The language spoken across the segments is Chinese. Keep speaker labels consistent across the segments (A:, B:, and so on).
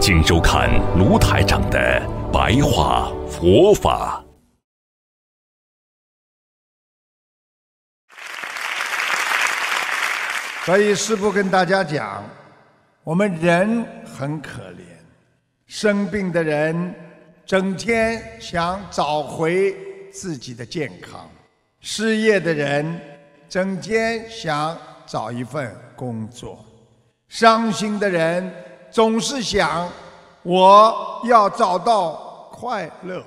A: 请收看卢台长的白话佛法。
B: 所以师父跟大家讲，我们人很可怜，生病的人整天想找回自己的健康，失业的人整天想找一份工作，伤心的人。总是想我要找到快乐，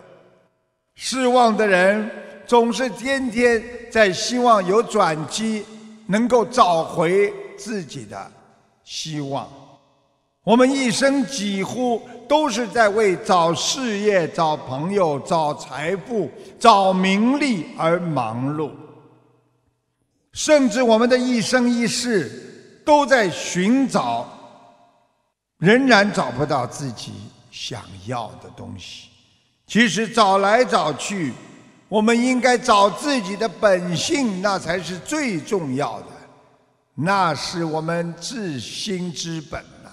B: 失望的人总是天天在希望有转机，能够找回自己的希望。我们一生几乎都是在为找事业、找朋友、找财富、找名利而忙碌，甚至我们的一生一世都在寻找。仍然找不到自己想要的东西。其实找来找去，我们应该找自己的本性，那才是最重要的，那是我们自心之本呐。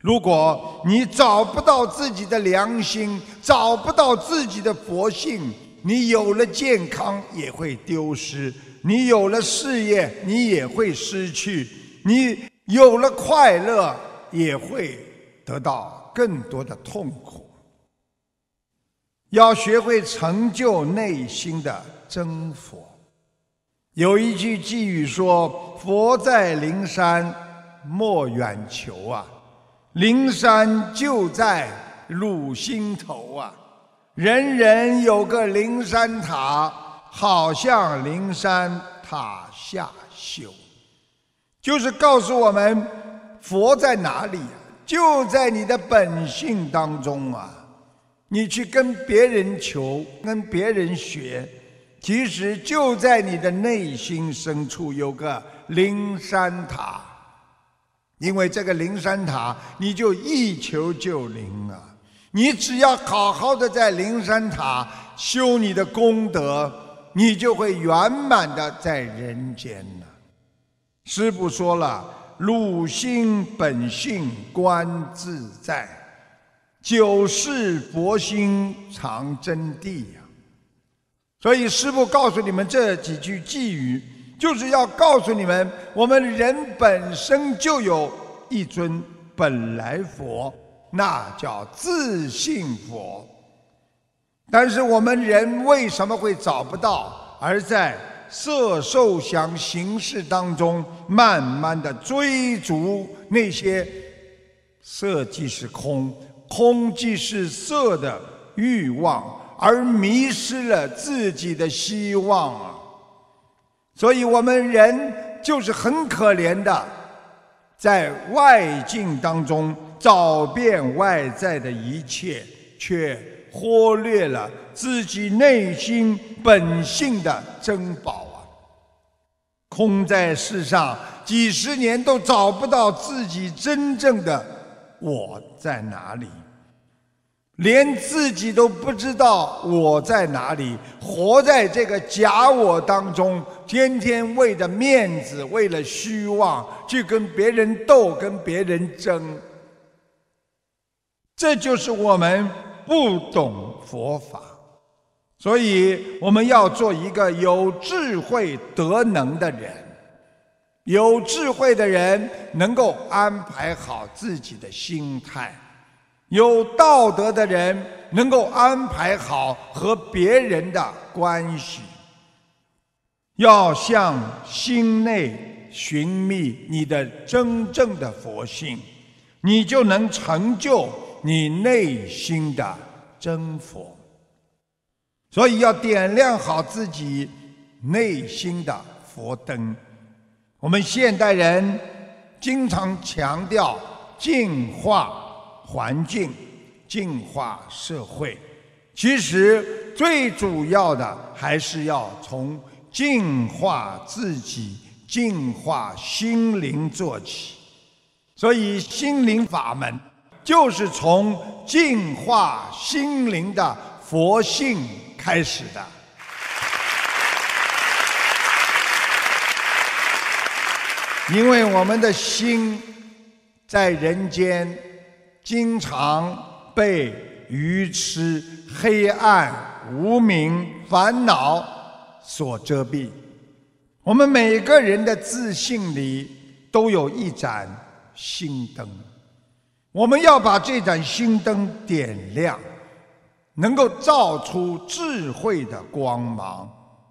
B: 如果你找不到自己的良心，找不到自己的佛性，你有了健康也会丢失，你有了事业你也会失去，你有了快乐。也会得到更多的痛苦。要学会成就内心的真佛。有一句寄语说：“佛在灵山，莫远求啊！灵山就在汝心头啊！人人有个灵山塔，好像灵山塔下修。”就是告诉我们。佛在哪里？就在你的本性当中啊！你去跟别人求，跟别人学，其实就在你的内心深处有个灵山塔。因为这个灵山塔，你就一求就灵啊！你只要好好的在灵山塔修你的功德，你就会圆满的在人间了。师父说了。汝心本性观自在，九世佛心藏真谛呀。所以师父告诉你们这几句寄语，就是要告诉你们，我们人本身就有一尊本来佛，那叫自信佛。但是我们人为什么会找不到，而在？色受想行识当中，慢慢的追逐那些色即是空，空即是色的欲望，而迷失了自己的希望啊！所以我们人就是很可怜的，在外境当中找遍外在的一切，却忽略了自己内心本性的珍宝啊。空在世上几十年都找不到自己真正的我在哪里，连自己都不知道我在哪里，活在这个假我当中，天天为了面子，为了虚妄，去跟别人斗，跟别人争。这就是我们不懂佛法。所以我们要做一个有智慧、德能的人。有智慧的人能够安排好自己的心态，有道德的人能够安排好和别人的关系。要向心内寻觅你的真正的佛性，你就能成就你内心的真佛。所以要点亮好自己内心的佛灯。我们现代人经常强调净化，环境、净化社会。其实最主要的还是要从净化自己、净化心灵做起。所以心灵法门就是从净化心灵的佛性开始的。因为我们的心在人间经常被愚痴、黑暗、无明、烦恼所遮蔽。我们每个人的自信里都有一盏心灯，我们要把这盏心灯点亮，能够照出智慧的光芒。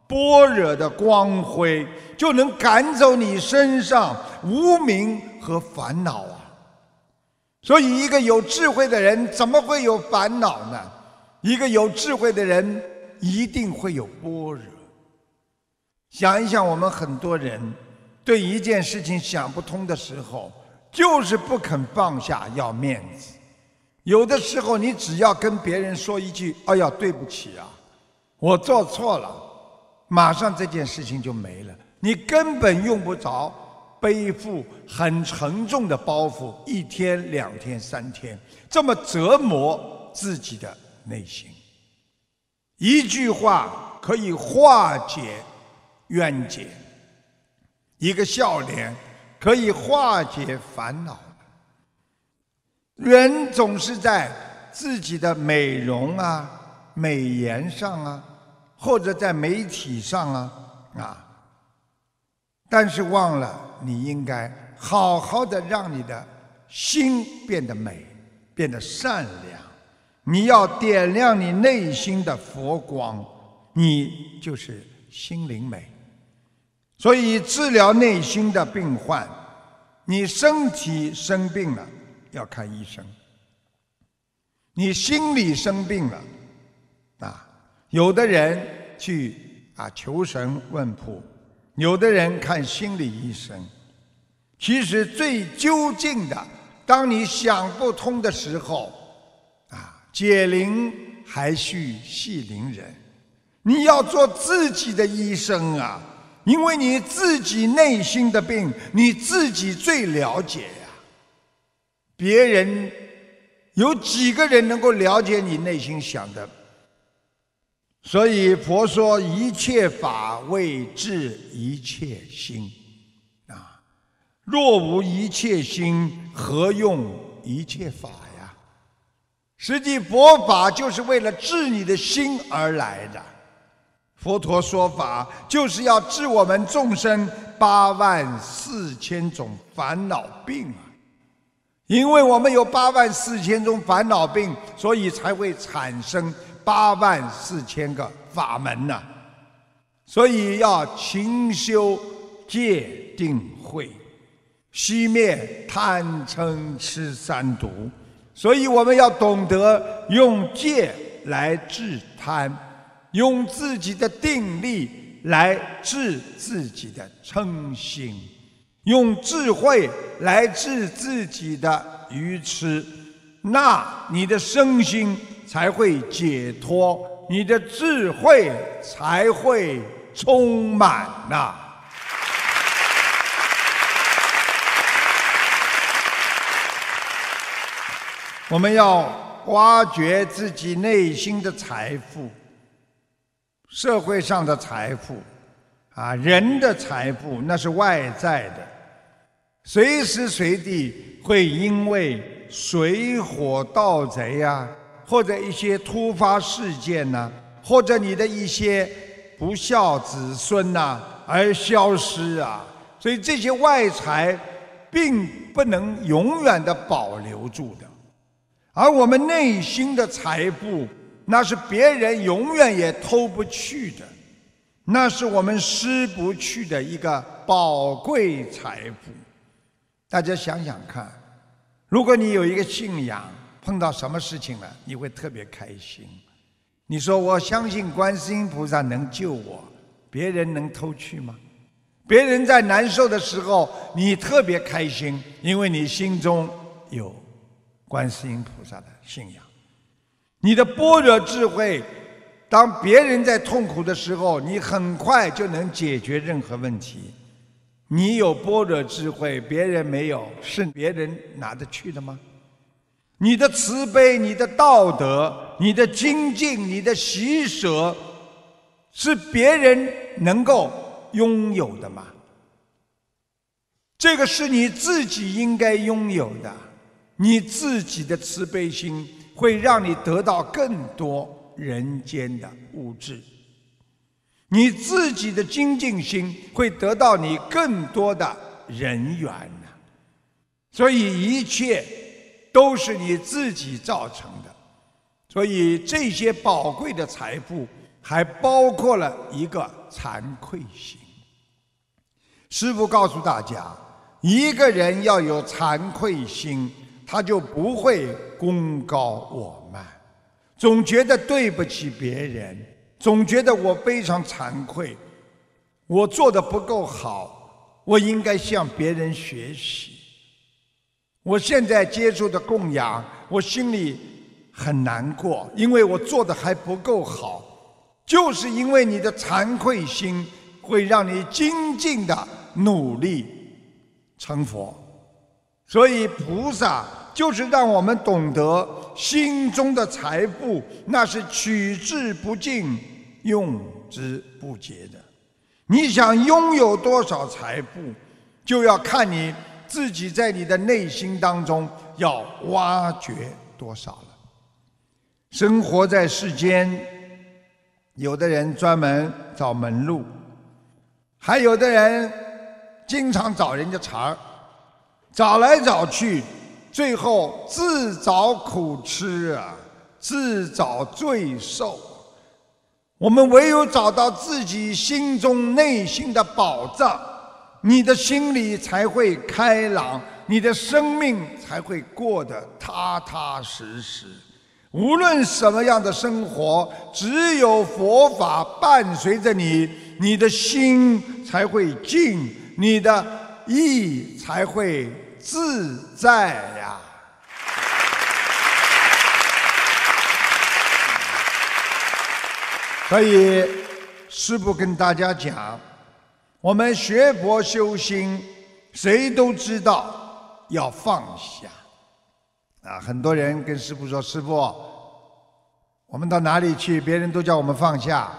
B: 般若的光辉就能赶走你身上无明和烦恼啊！所以，一个有智慧的人怎么会有烦恼呢？一个有智慧的人一定会有般若。想一想，我们很多人对一件事情想不通的时候，就是不肯放下，要面子。有的时候，你只要跟别人说一句：“哎呀，对不起啊，我做错了。”马上这件事情就没了，你根本用不着背负很沉重的包袱，一天、两天、三天，这么折磨自己的内心。一句话可以化解冤结，一个笑脸可以化解烦恼。人总是在自己的美容啊、美颜上啊。或者在媒体上啊啊，但是忘了你应该好好的让你的心变得美，变得善良。你要点亮你内心的佛光，你就是心灵美。所以治疗内心的病患，你身体生病了要看医生，你心里生病了啊。有的人去啊求神问卜，有的人看心理医生。其实最究竟的，当你想不通的时候，啊，解铃还须系铃人。你要做自己的医生啊，因为你自己内心的病，你自己最了解呀。别人有几个人能够了解你内心想的？所以佛说一切法为治一切心，啊，若无一切心，何用一切法呀？实际佛法就是为了治你的心而来的。佛陀说法就是要治我们众生八万四千种烦恼病啊！因为我们有八万四千种烦恼病，所以才会产生。八万四千个法门呐，所以要勤修戒定慧，熄灭贪嗔痴三毒。所以我们要懂得用戒来治贪，用自己的定力来治自己的嗔心，用智慧来治自己的愚痴。那你的身心。才会解脱，你的智慧才会充满呐。我们要挖掘自己内心的财富，社会上的财富，啊，人的财富那是外在的，随时随地会因为水火盗贼呀。或者一些突发事件呐，或者你的一些不孝子孙呐而消失啊，所以这些外财并不能永远的保留住的，而我们内心的财富，那是别人永远也偷不去的，那是我们失不去的一个宝贵财富。大家想想看，如果你有一个信仰。碰到什么事情了，你会特别开心。你说我相信观世音菩萨能救我，别人能偷去吗？别人在难受的时候，你特别开心，因为你心中有观世音菩萨的信仰。你的般若智慧，当别人在痛苦的时候，你很快就能解决任何问题。你有般若智慧，别人没有，是别人拿得去的吗？你的慈悲、你的道德、你的精进、你的喜舍，是别人能够拥有的吗？这个是你自己应该拥有的。你自己的慈悲心会让你得到更多人间的物质。你自己的精进心会得到你更多的人缘呐，所以一切都是你自己造成的，所以这些宝贵的财富还包括了一个惭愧心。师父告诉大家，一个人要有惭愧心，他就不会功高我慢，总觉得对不起别人。总觉得我非常惭愧，我做的不够好，我应该向别人学习。我现在接触的供养，我心里很难过，因为我做的还不够好。就是因为你的惭愧心，会让你精进的努力成佛。所以菩萨就是让我们懂得，心中的财富那是取之不尽。用之不竭的，你想拥有多少财富，就要看你自己在你的内心当中要挖掘多少了。生活在世间，有的人专门找门路，还有的人经常找人家茬儿，找来找去，最后自找苦吃啊，自找罪受。我们唯有找到自己心中内心的宝藏，你的心里才会开朗，你的生命才会过得踏踏实实。无论什么样的生活，只有佛法伴随着你，你的心才会静，你的意才会自在呀。所以，师父跟大家讲，我们学佛修心，谁都知道要放下。啊，很多人跟师父说：“师父，我们到哪里去，别人都叫我们放下，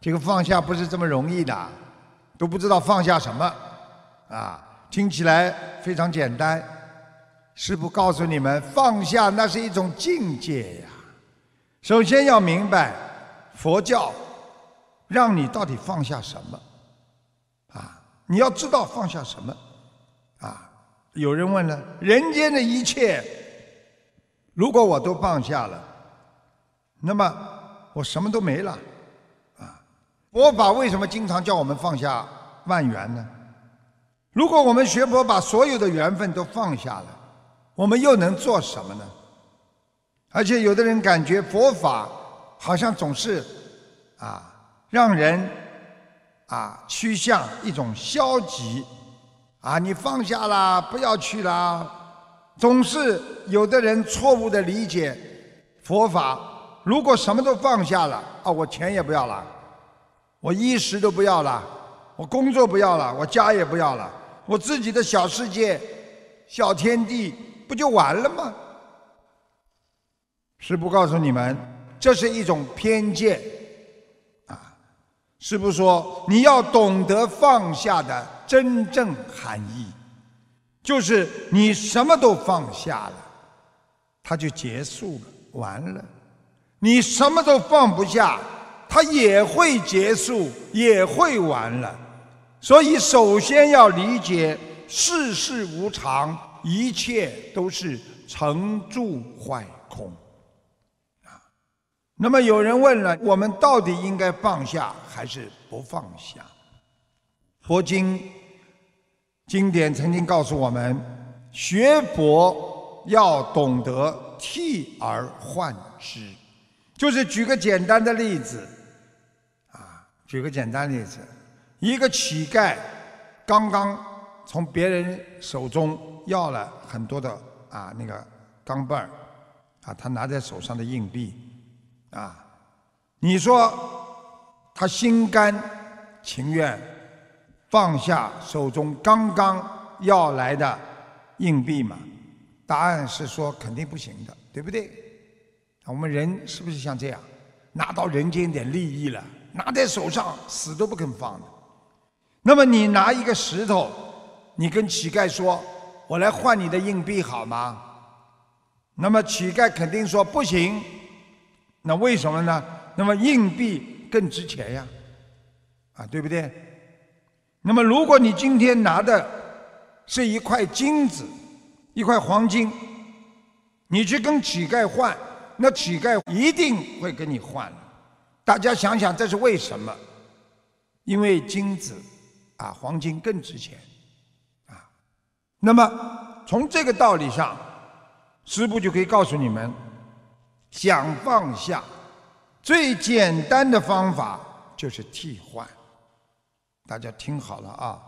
B: 这个放下不是这么容易的，都不知道放下什么。”啊，听起来非常简单。师父告诉你们，放下那是一种境界呀。首先要明白。佛教让你到底放下什么？啊，你要知道放下什么？啊，有人问了，人间的一切，如果我都放下了，那么我什么都没了。啊，佛法为什么经常叫我们放下万缘呢？如果我们学佛把所有的缘分都放下了，我们又能做什么呢？而且有的人感觉佛法。好像总是，啊，让人啊趋向一种消极，啊，你放下啦，不要去啦，总是有的人错误的理解佛法。如果什么都放下了，啊，我钱也不要了，我衣食都不要了，我工作不要了，我家也不要了，我自己的小世界、小天地不就完了吗？师父告诉你们。这是一种偏见，啊！师父说，你要懂得放下的真正含义，就是你什么都放下了，它就结束了，完了；你什么都放不下，它也会结束，也会完了。所以，首先要理解世事无常，一切都是成住坏空。啊那么有人问了：我们到底应该放下还是不放下？佛经经典曾经告诉我们，学佛要懂得替而换之。就是举个简单的例子，啊，举个简单例子，一个乞丐刚刚从别人手中要了很多的啊那个钢镚儿，啊，他拿在手上的硬币，啊，你说他心甘情愿放下手中刚刚要来的硬币吗？答案是说肯定不行的，对不对？我们人是不是像这样，拿到人间点利益了，拿在手上死都不肯放的？那么你拿一个石头，你跟乞丐说：“我来换你的硬币好吗？”那么乞丐肯定说不行。那为什么呢？那么硬币更值钱呀，啊，对不对？那么如果你今天拿的是一块金子，一块黄金，你去跟乞丐换。那乞丐一定会跟你换，大家想想这是为什么？因为金子啊，黄金更值钱啊。那么从这个道理上，师父就可以告诉你们：想放下，最简单的方法就是替换。大家听好了啊！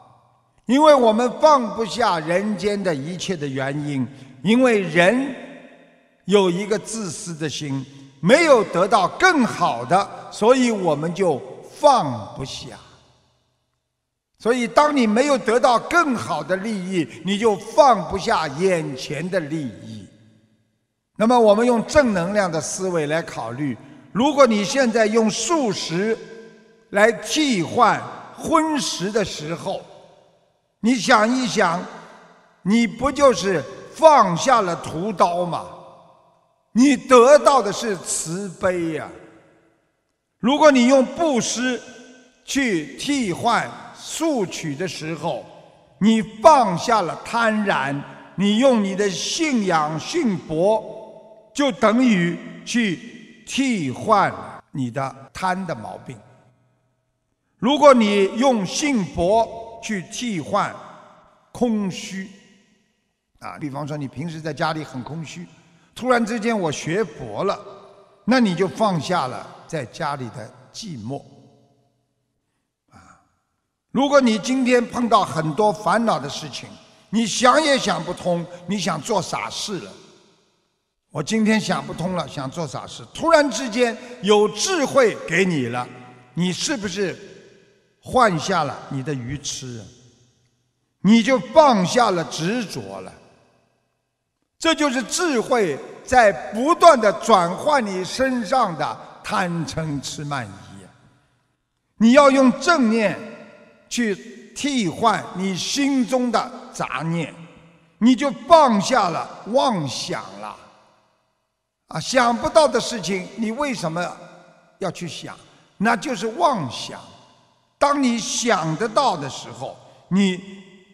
B: 因为我们放不下人间的一切的原因，因为人。有一个自私的心，没有得到更好的，所以我们就放不下。所以，当你没有得到更好的利益，你就放不下眼前的利益。那么，我们用正能量的思维来考虑：如果你现在用素食来替换荤食的时候，你想一想，你不就是放下了屠刀吗？你得到的是慈悲呀！如果你用布施去替换速取的时候，你放下了贪婪，你用你的信仰信佛，就等于去替换你的贪的毛病。如果你用信佛去替换空虚，啊，比方说你平时在家里很空虚。突然之间，我学佛了，那你就放下了在家里的寂寞，如果你今天碰到很多烦恼的事情，你想也想不通，你想做傻事了。我今天想不通了，想做傻事。突然之间有智慧给你了，你是不是换下了你的愚痴？你就放下了执着了。这就是智慧在不断的转换你身上的贪嗔痴慢疑。你要用正念去替换你心中的杂念，你就放下了妄想了。啊，想不到的事情，你为什么要去想？那就是妄想。当你想得到的时候，你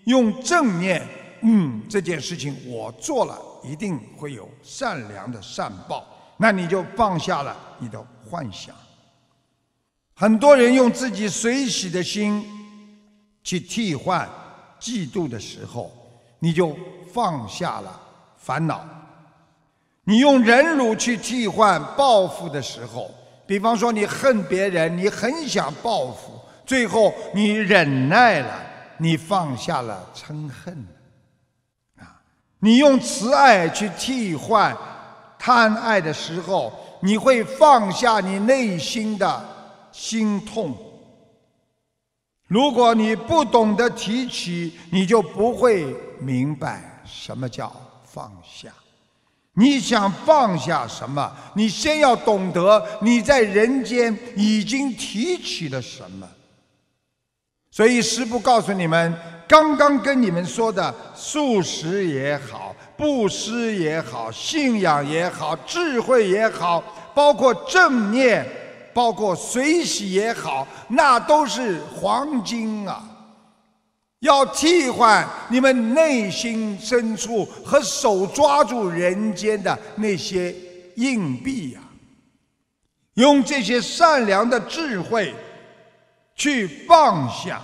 B: 用正念，嗯，这件事情我做了。一定会有善良的善报，那你就放下了你的幻想。很多人用自己随喜的心去替换嫉妒的时候，你就放下了烦恼。你用忍辱去替换报复的时候，比方说你恨别人，你很想报复，最后你忍耐了，你放下了嗔恨。啊你用慈爱去替换贪爱的时候，你会放下你内心的心痛。如果你不懂得提起，你就不会明白什么叫放下。你想放下什么？你先要懂得你在人间已经提起了什么。所以师父告诉你们。刚刚跟你们说的素食也好，布施也好，信仰也好，智慧也好，包括正念，包括水洗也好，那都是黄金啊！要替换你们内心深处和手抓住人间的那些硬币呀，用这些善良的智慧去放下。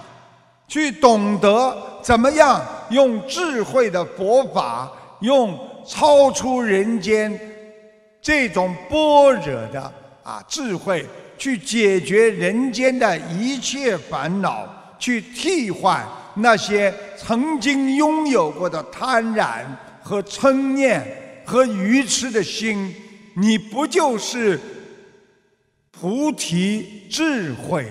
B: 去懂得怎么样用智慧的佛法，用超出人间这种般若的啊智慧，去解决人间的一切烦恼，去替换那些曾经拥有过的贪婪和嗔念和愚痴的心，你不就是菩提智慧？